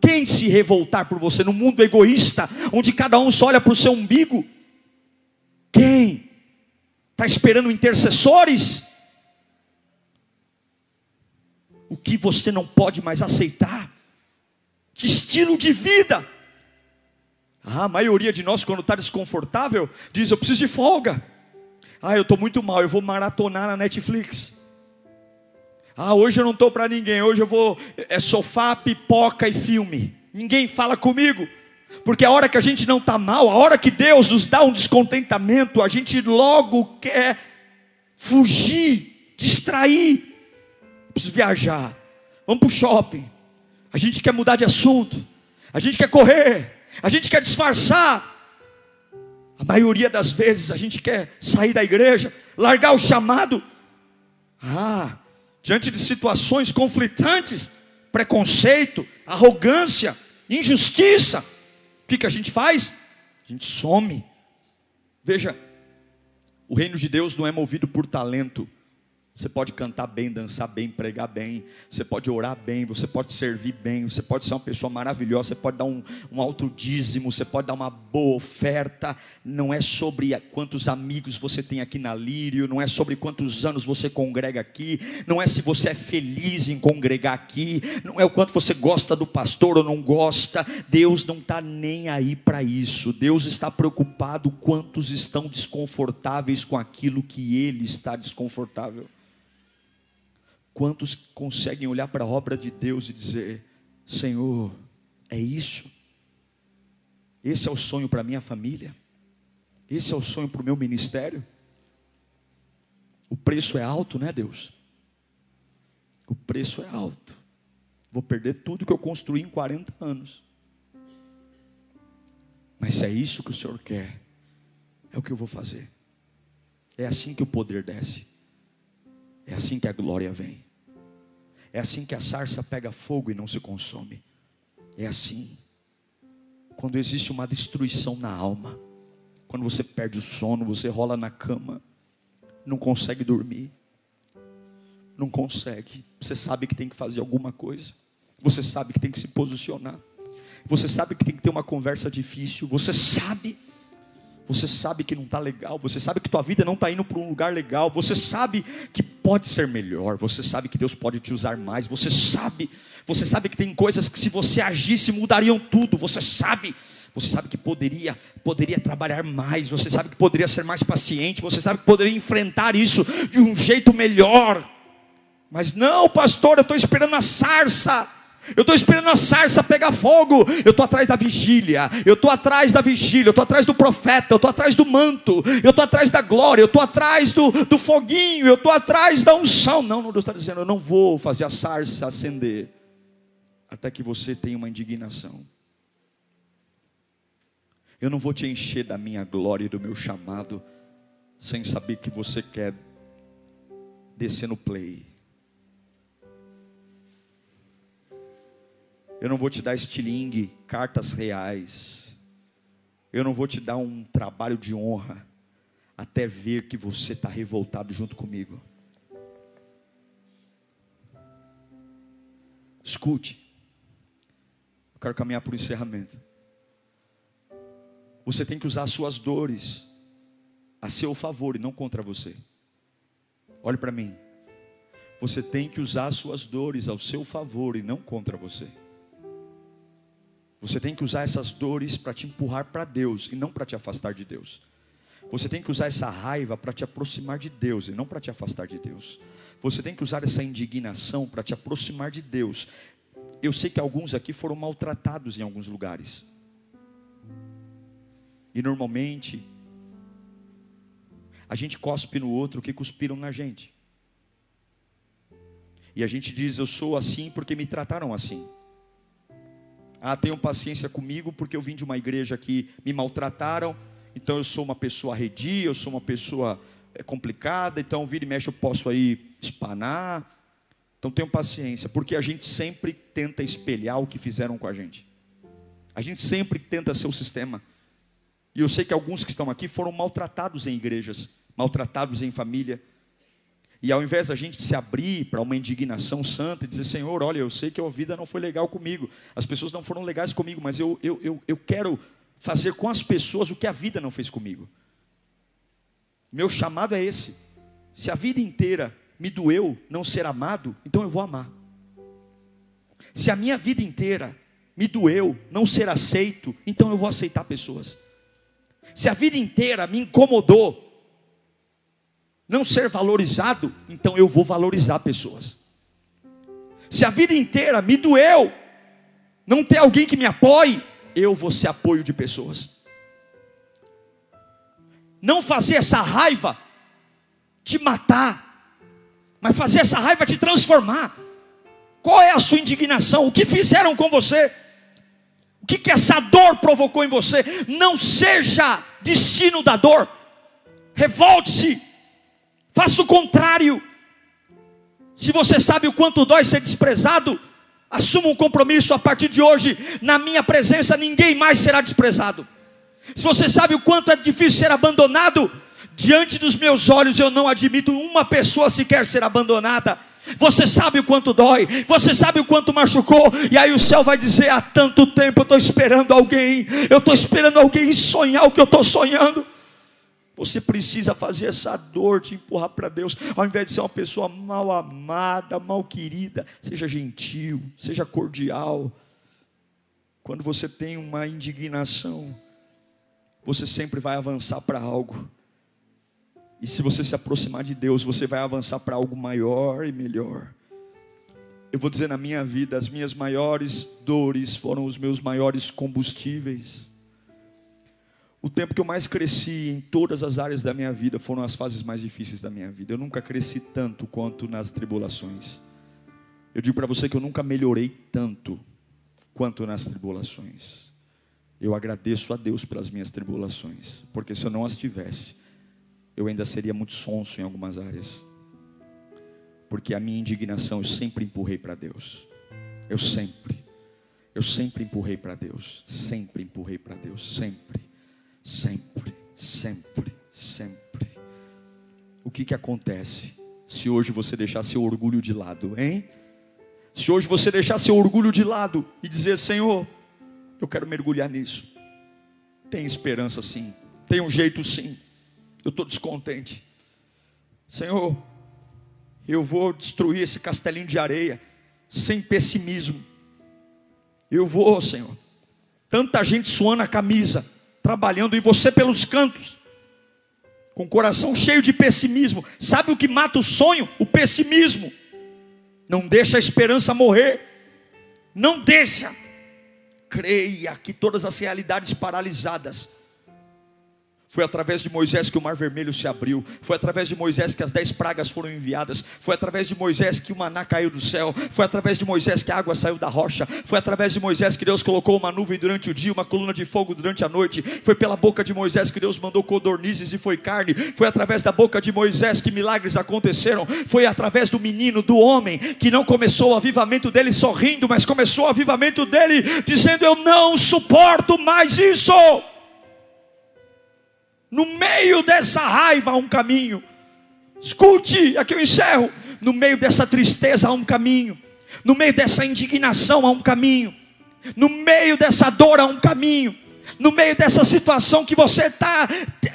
Quem se revoltar por você no mundo egoísta, onde cada um só olha para o seu umbigo? Quem? Está esperando intercessores? O que você não pode mais aceitar. Que estilo de vida. Ah, a maioria de nós, quando está desconfortável, diz: Eu preciso de folga. Ah, eu estou muito mal, eu vou maratonar na Netflix. Ah, hoje eu não estou para ninguém, hoje eu vou. É sofá, pipoca e filme. Ninguém fala comigo. Porque a hora que a gente não está mal, a hora que Deus nos dá um descontentamento, a gente logo quer fugir, distrair preciso viajar. Vamos para o shopping. A gente quer mudar de assunto. A gente quer correr. A gente quer disfarçar. A maioria das vezes a gente quer sair da igreja, largar o chamado. Ah, diante de situações conflitantes, preconceito, arrogância, injustiça, o que, que a gente faz? A gente some. Veja, o reino de Deus não é movido por talento, você pode cantar bem, dançar bem, pregar bem, você pode orar bem, você pode servir bem, você pode ser uma pessoa maravilhosa, você pode dar um, um alto dízimo, você pode dar uma boa oferta. Não é sobre quantos amigos você tem aqui na Lírio, não é sobre quantos anos você congrega aqui, não é se você é feliz em congregar aqui, não é o quanto você gosta do pastor ou não gosta. Deus não está nem aí para isso. Deus está preocupado quantos estão desconfortáveis com aquilo que Ele está desconfortável. Quantos conseguem olhar para a obra de Deus e dizer: Senhor, é isso? Esse é o sonho para minha família? Esse é o sonho para o meu ministério? O preço é alto, né, Deus? O preço é alto. Vou perder tudo que eu construí em 40 anos. Mas se é isso que o Senhor quer, é o que eu vou fazer. É assim que o poder desce. É assim que a glória vem. É assim que a sarça pega fogo e não se consome. É assim. Quando existe uma destruição na alma, quando você perde o sono, você rola na cama, não consegue dormir, não consegue. Você sabe que tem que fazer alguma coisa, você sabe que tem que se posicionar, você sabe que tem que ter uma conversa difícil, você sabe você sabe que não está legal, você sabe que tua vida não está indo para um lugar legal, você sabe que pode ser melhor, você sabe que Deus pode te usar mais, você sabe, você sabe que tem coisas que se você agisse mudariam tudo, você sabe, você sabe que poderia, poderia trabalhar mais, você sabe que poderia ser mais paciente, você sabe que poderia enfrentar isso de um jeito melhor. Mas não, pastor, eu estou esperando a sarça. Eu estou esperando a sarça pegar fogo. Eu estou atrás da vigília. Eu estou atrás da vigília. Eu estou atrás do profeta. Eu estou atrás do manto. Eu estou atrás da glória. Eu estou atrás do, do foguinho. Eu estou atrás da unção. Não, Deus está dizendo: eu não vou fazer a sarça acender até que você tenha uma indignação. Eu não vou te encher da minha glória e do meu chamado sem saber que você quer descer no play. Eu não vou te dar estilingue, cartas reais. Eu não vou te dar um trabalho de honra até ver que você está revoltado junto comigo. Escute. Eu quero caminhar para o encerramento. Você tem que usar as suas dores a seu favor e não contra você. Olhe para mim. Você tem que usar as suas dores ao seu favor e não contra você. Você tem que usar essas dores para te empurrar para Deus e não para te afastar de Deus. Você tem que usar essa raiva para te aproximar de Deus e não para te afastar de Deus. Você tem que usar essa indignação para te aproximar de Deus. Eu sei que alguns aqui foram maltratados em alguns lugares. E normalmente, a gente cospe no outro que cuspiram na gente. E a gente diz: Eu sou assim porque me trataram assim. Ah, tenham paciência comigo porque eu vim de uma igreja que me maltrataram, então eu sou uma pessoa arredia, eu sou uma pessoa eh, complicada, então vira e mexe eu posso aí espanar. Então tenham paciência, porque a gente sempre tenta espelhar o que fizeram com a gente. A gente sempre tenta ser o sistema. E eu sei que alguns que estão aqui foram maltratados em igrejas, maltratados em família, e ao invés da gente se abrir para uma indignação santa e dizer, Senhor, olha, eu sei que a vida não foi legal comigo, as pessoas não foram legais comigo, mas eu, eu, eu, eu quero fazer com as pessoas o que a vida não fez comigo. Meu chamado é esse. Se a vida inteira me doeu não ser amado, então eu vou amar. Se a minha vida inteira me doeu não ser aceito, então eu vou aceitar pessoas. Se a vida inteira me incomodou não ser valorizado, então eu vou valorizar pessoas. Se a vida inteira me doeu não ter alguém que me apoie, eu vou ser apoio de pessoas. Não fazer essa raiva te matar, mas fazer essa raiva te transformar. Qual é a sua indignação? O que fizeram com você? O que, que essa dor provocou em você? Não seja destino da dor. Revolte-se Faça o contrário. Se você sabe o quanto dói ser desprezado, assuma um compromisso a partir de hoje, na minha presença ninguém mais será desprezado. Se você sabe o quanto é difícil ser abandonado, diante dos meus olhos eu não admito uma pessoa sequer ser abandonada. Você sabe o quanto dói, você sabe o quanto machucou, e aí o céu vai dizer: há tanto tempo eu estou esperando alguém, eu estou esperando alguém sonhar o que eu estou sonhando. Você precisa fazer essa dor te empurrar para Deus, ao invés de ser uma pessoa mal amada, mal querida, seja gentil, seja cordial. Quando você tem uma indignação, você sempre vai avançar para algo. E se você se aproximar de Deus, você vai avançar para algo maior e melhor. Eu vou dizer na minha vida, as minhas maiores dores foram os meus maiores combustíveis. O tempo que eu mais cresci em todas as áreas da minha vida foram as fases mais difíceis da minha vida. Eu nunca cresci tanto quanto nas tribulações. Eu digo para você que eu nunca melhorei tanto quanto nas tribulações. Eu agradeço a Deus pelas minhas tribulações, porque se eu não as tivesse, eu ainda seria muito sonso em algumas áreas. Porque a minha indignação eu sempre empurrei para Deus. Eu sempre. Eu sempre empurrei para Deus. Sempre empurrei para Deus. Sempre. Sempre. Sempre. Sempre. O que que acontece se hoje você deixar seu orgulho de lado, hein? Se hoje você deixar seu orgulho de lado e dizer: Senhor, eu quero mergulhar nisso. Tem esperança sim, tem um jeito sim. Eu estou descontente. Senhor, eu vou destruir esse castelinho de areia sem pessimismo. Eu vou, Senhor. Tanta gente suando a camisa, trabalhando e você pelos cantos, com o coração cheio de pessimismo. Sabe o que mata o sonho? O pessimismo. Não deixa a esperança morrer. Não deixa. Creia que todas as realidades paralisadas foi através de Moisés que o mar vermelho se abriu. Foi através de Moisés que as dez pragas foram enviadas. Foi através de Moisés que o maná caiu do céu. Foi através de Moisés que a água saiu da rocha. Foi através de Moisés que Deus colocou uma nuvem durante o dia, uma coluna de fogo durante a noite. Foi pela boca de Moisés que Deus mandou codornizes e foi carne. Foi através da boca de Moisés que milagres aconteceram. Foi através do menino, do homem, que não começou o avivamento dele sorrindo, mas começou o avivamento dele dizendo: Eu não suporto mais isso. No meio dessa raiva há um caminho. Escute, aqui eu encerro. No meio dessa tristeza há um caminho. No meio dessa indignação há um caminho. No meio dessa dor há um caminho no meio dessa situação que você está,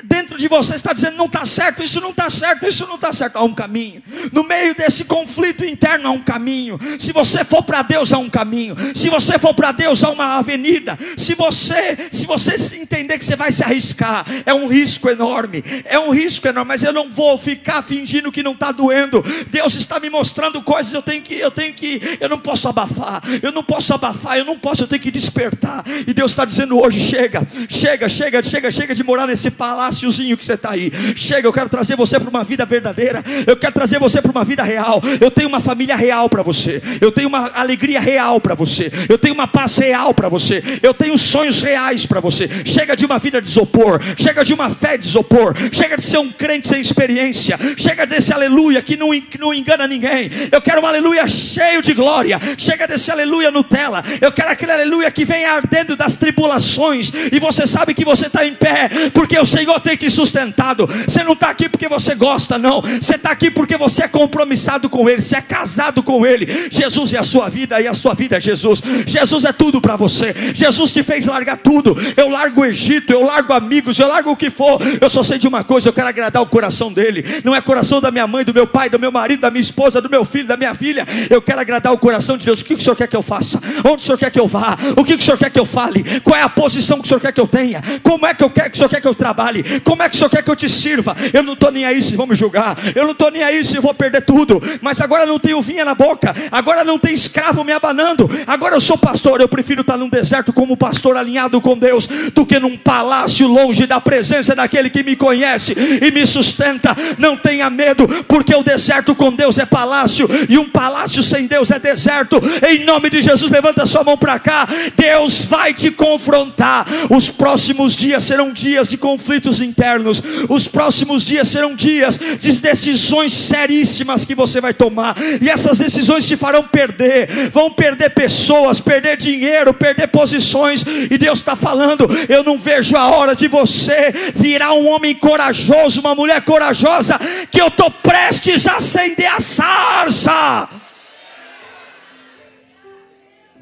dentro de você está dizendo, não está certo, isso não está certo, isso não está certo, há um caminho. No meio desse conflito interno há um caminho. Se você for para Deus, há um caminho. Se você for para Deus, há uma avenida. Se você, se você entender que você vai se arriscar, é um risco enorme, é um risco enorme, mas eu não vou ficar fingindo que não está doendo. Deus está me mostrando coisas, eu tenho que, eu tenho que, eu não posso abafar, eu não posso abafar, eu não posso, eu tenho que despertar. E Deus está dizendo hoje, chega chega, chega, chega, chega, chega de morar nesse paláciozinho que você está aí. Chega, eu quero trazer você para uma vida verdadeira. Eu quero trazer você para uma vida real. Eu tenho uma família real para você. Eu tenho uma alegria real para você. Eu tenho uma paz real para você. Eu tenho sonhos reais para você. Chega de uma vida de isopor. Chega de uma fé de isopor. Chega de ser um crente sem experiência. Chega desse aleluia que não, que não engana ninguém. Eu quero um aleluia cheio de glória. Chega desse aleluia Nutella. Eu quero aquele aleluia que vem ardendo das tribulações e você sabe que você está em pé, porque o Senhor tem te sustentado. Você não está aqui porque você gosta, não. Você está aqui porque você é compromissado com Ele, você é casado com Ele. Jesus é a sua vida e a sua vida é Jesus. Jesus é tudo para você. Jesus te fez largar tudo. Eu largo o Egito, eu largo amigos, eu largo o que for. Eu só sei de uma coisa: eu quero agradar o coração dele. Não é coração da minha mãe, do meu pai, do meu marido, da minha esposa, do meu filho, da minha filha. Eu quero agradar o coração de Deus. O que o Senhor quer que eu faça? Onde o Senhor quer que eu vá? O que o Senhor quer que eu fale? Qual é a posição que o Senhor quer que eu tenha? Como é que eu quero que o Senhor quer que eu trabalhe? Como é que o Senhor quer que eu te sirva? Eu não estou nem aí se vão me julgar, eu não estou nem aí se vou perder tudo, mas agora não tenho vinha na boca, agora não tem escravo me abanando, agora eu sou pastor, eu prefiro estar num deserto como pastor alinhado com Deus, do que num palácio longe da presença daquele que me conhece e me sustenta. Não tenha medo, porque o deserto com Deus é palácio, e um palácio sem Deus é deserto. Em nome de Jesus, levanta sua mão para cá. Deus vai te confrontar. Os próximos dias serão dias de conflitos internos. Os próximos dias serão dias de decisões seríssimas que você vai tomar. E essas decisões te farão perder. Vão perder pessoas, perder dinheiro, perder posições. E Deus está falando: eu não vejo a hora de você virar um homem corajoso, uma mulher corajosa, que eu estou prestes a acender a sarça.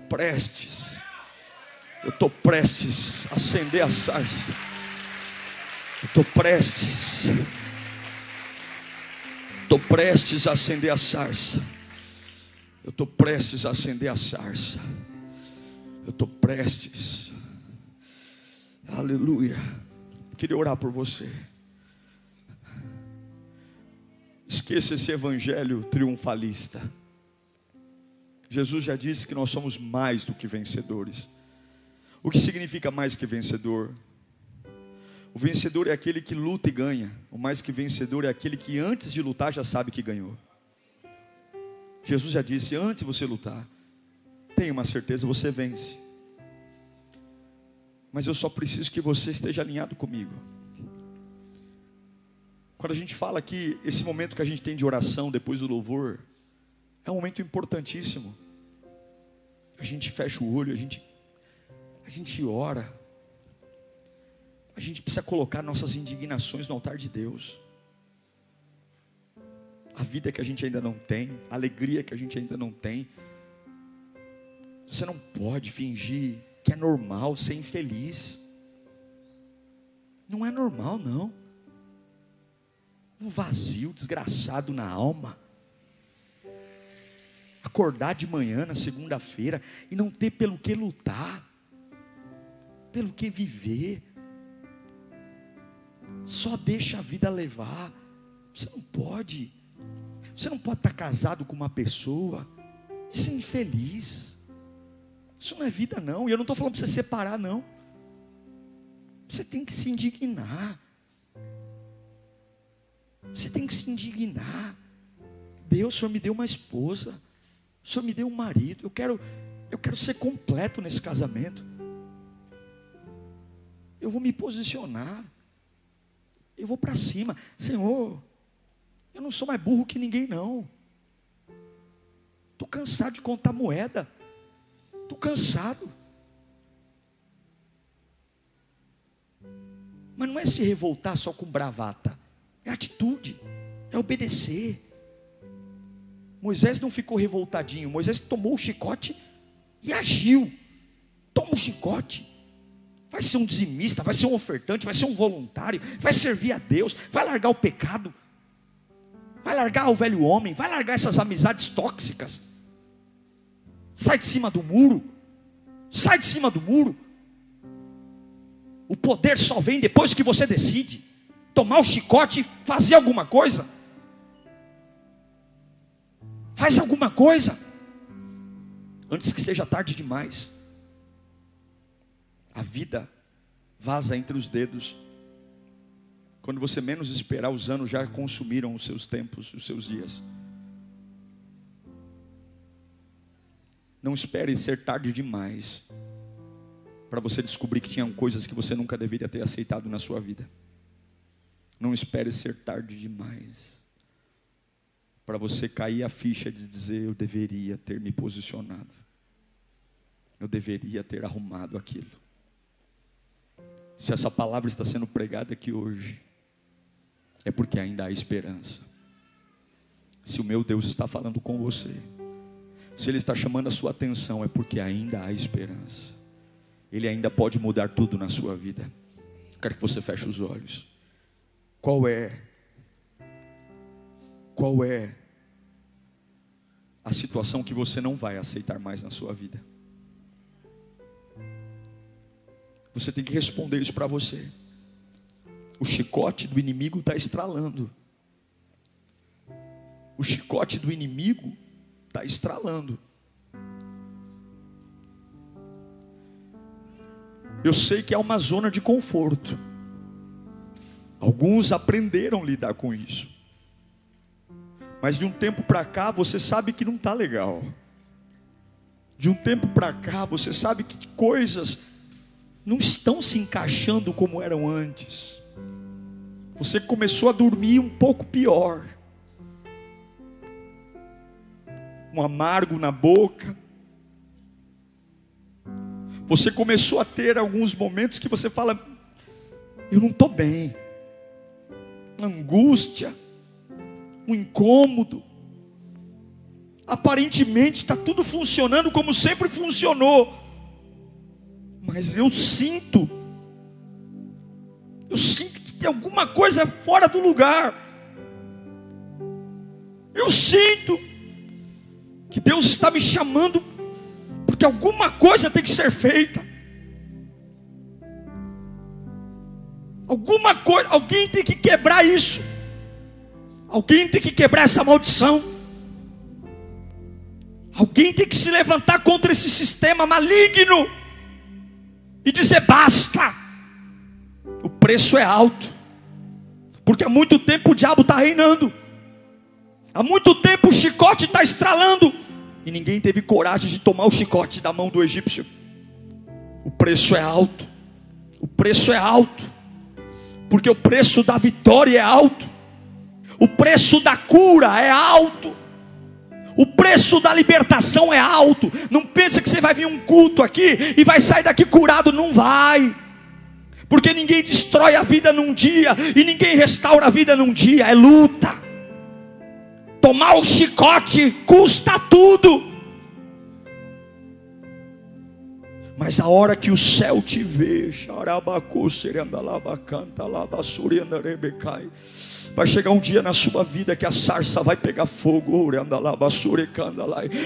Prestes. Eu estou prestes a acender a sarça. Eu estou prestes. Estou prestes a acender a sarça. Eu estou prestes a acender a sarça. Eu estou prestes. Aleluia. Queria orar por você. Esqueça esse evangelho triunfalista. Jesus já disse que nós somos mais do que vencedores. O que significa mais que vencedor? O vencedor é aquele que luta e ganha. O mais que vencedor é aquele que antes de lutar já sabe que ganhou. Jesus já disse: antes de você lutar, tenha uma certeza, você vence. Mas eu só preciso que você esteja alinhado comigo. Quando a gente fala que esse momento que a gente tem de oração depois do louvor, é um momento importantíssimo. A gente fecha o olho, a gente, a gente ora. A gente precisa colocar nossas indignações no altar de Deus. A vida que a gente ainda não tem, a alegria que a gente ainda não tem. Você não pode fingir que é normal ser infeliz. Não é normal, não. Um vazio desgraçado na alma. Acordar de manhã na segunda-feira e não ter pelo que lutar, pelo que viver. Só deixa a vida levar. Você não pode. Você não pode estar casado com uma pessoa e ser infeliz. Isso não é vida, não. E eu não estou falando para você separar, não. Você tem que se indignar. Você tem que se indignar. Deus, o Senhor me deu uma esposa. O Senhor me deu um marido. Eu quero, eu quero ser completo nesse casamento. Eu vou me posicionar. Eu vou para cima. Senhor, eu não sou mais burro que ninguém, não. Estou cansado de contar moeda. Estou cansado. Mas não é se revoltar só com bravata. É atitude, é obedecer. Moisés não ficou revoltadinho, Moisés tomou o chicote e agiu. Toma o chicote. Vai ser um dizimista, vai ser um ofertante, vai ser um voluntário, vai servir a Deus, vai largar o pecado, vai largar o velho homem, vai largar essas amizades tóxicas. Sai de cima do muro, sai de cima do muro. O poder só vem depois que você decide tomar o chicote e fazer alguma coisa. Faz alguma coisa. Antes que seja tarde demais. A vida vaza entre os dedos. Quando você menos esperar, os anos já consumiram os seus tempos, os seus dias. Não espere ser tarde demais para você descobrir que tinham coisas que você nunca deveria ter aceitado na sua vida. Não espere ser tarde demais para você cair a ficha de dizer: eu deveria ter me posicionado, eu deveria ter arrumado aquilo. Se essa palavra está sendo pregada aqui hoje, é porque ainda há esperança. Se o meu Deus está falando com você, se Ele está chamando a sua atenção, é porque ainda há esperança. Ele ainda pode mudar tudo na sua vida. Quero que você feche os olhos. Qual é qual é a situação que você não vai aceitar mais na sua vida? Você tem que responder isso para você. O chicote do inimigo está estralando. O chicote do inimigo está estralando. Eu sei que é uma zona de conforto. Alguns aprenderam a lidar com isso. Mas de um tempo para cá você sabe que não está legal. De um tempo para cá você sabe que coisas não estão se encaixando como eram antes. Você começou a dormir um pouco pior. Um amargo na boca. Você começou a ter alguns momentos que você fala: Eu não estou bem angústia, um incômodo. Aparentemente está tudo funcionando como sempre funcionou, mas eu sinto, eu sinto que tem alguma coisa fora do lugar. Eu sinto que Deus está me chamando, porque alguma coisa tem que ser feita. Alguma coisa, alguém tem que quebrar isso. Alguém tem que quebrar essa maldição. Alguém tem que se levantar contra esse sistema maligno e dizer basta. O preço é alto, porque há muito tempo o diabo está reinando, Há muito tempo o chicote está estralando e ninguém teve coragem de tomar o chicote da mão do egípcio. O preço é alto, o preço é alto, porque o preço da vitória é alto, o preço da cura é alto. O preço da libertação é alto. Não pensa que você vai vir um culto aqui e vai sair daqui curado, não vai. Porque ninguém destrói a vida num dia e ninguém restaura a vida num dia, é luta. Tomar o chicote custa tudo. Mas a hora que o céu te vê, xarabacu, serendalabacanta, labassuriandarebecai. Vai chegar um dia na sua vida que a sarça vai pegar fogo.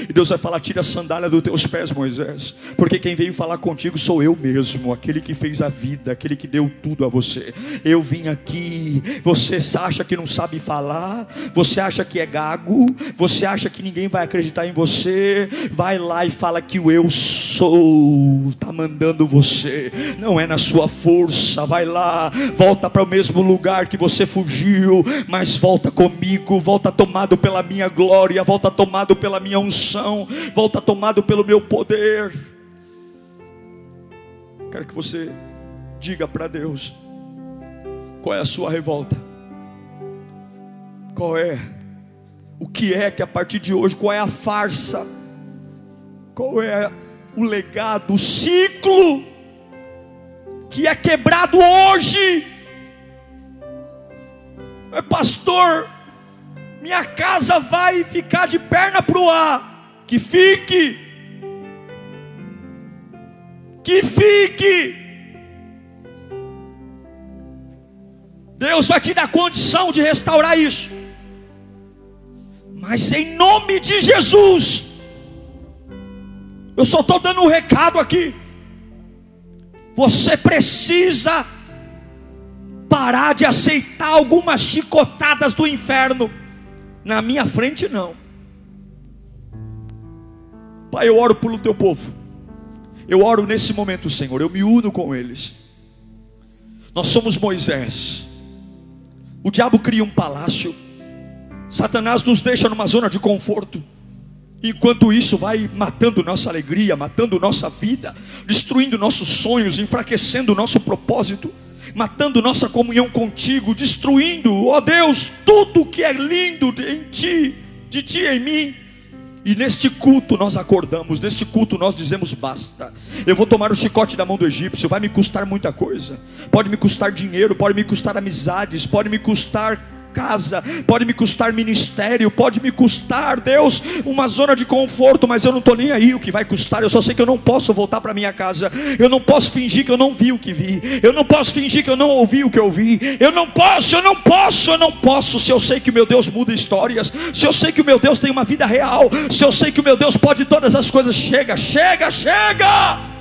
E Deus vai falar: tira a sandália dos teus pés, Moisés. Porque quem veio falar contigo sou eu mesmo, aquele que fez a vida, aquele que deu tudo a você. Eu vim aqui. Você acha que não sabe falar? Você acha que é gago? Você acha que ninguém vai acreditar em você? Vai lá e fala que o eu sou está mandando você. Não é na sua força. Vai lá, volta para o mesmo lugar que você fugiu mas volta comigo, volta tomado pela minha glória, volta tomado pela minha unção, volta tomado pelo meu poder. Quero que você diga para Deus: qual é a sua revolta? Qual é? O que é que a partir de hoje, qual é a farsa? Qual é o legado, o ciclo que é quebrado hoje? Pastor, minha casa vai ficar de perna para o ar. Que fique, que fique. Deus vai te dar condição de restaurar isso. Mas em nome de Jesus, eu só estou dando um recado aqui. Você precisa parar de aceitar algumas chicotadas do inferno. Na minha frente, não. Pai, eu oro pelo teu povo. Eu oro nesse momento, Senhor. Eu me uno com eles. Nós somos Moisés. O diabo cria um palácio. Satanás nos deixa numa zona de conforto. Enquanto isso vai matando nossa alegria, matando nossa vida, destruindo nossos sonhos, enfraquecendo nosso propósito matando nossa comunhão contigo, destruindo, ó Deus, tudo que é lindo em ti, de ti em mim. E neste culto nós acordamos, neste culto nós dizemos basta. Eu vou tomar o chicote da mão do egípcio, vai me custar muita coisa. Pode me custar dinheiro, pode me custar amizades, pode me custar casa, pode me custar ministério, pode me custar, Deus, uma zona de conforto, mas eu não estou nem aí o que vai custar, eu só sei que eu não posso voltar para minha casa, eu não posso fingir que eu não vi o que vi, eu não posso fingir que eu não ouvi o que eu vi, eu não posso, eu não posso, eu não posso, se eu sei que o meu Deus muda histórias, se eu sei que o meu Deus tem uma vida real, se eu sei que o meu Deus pode todas as coisas, chega, chega, chega!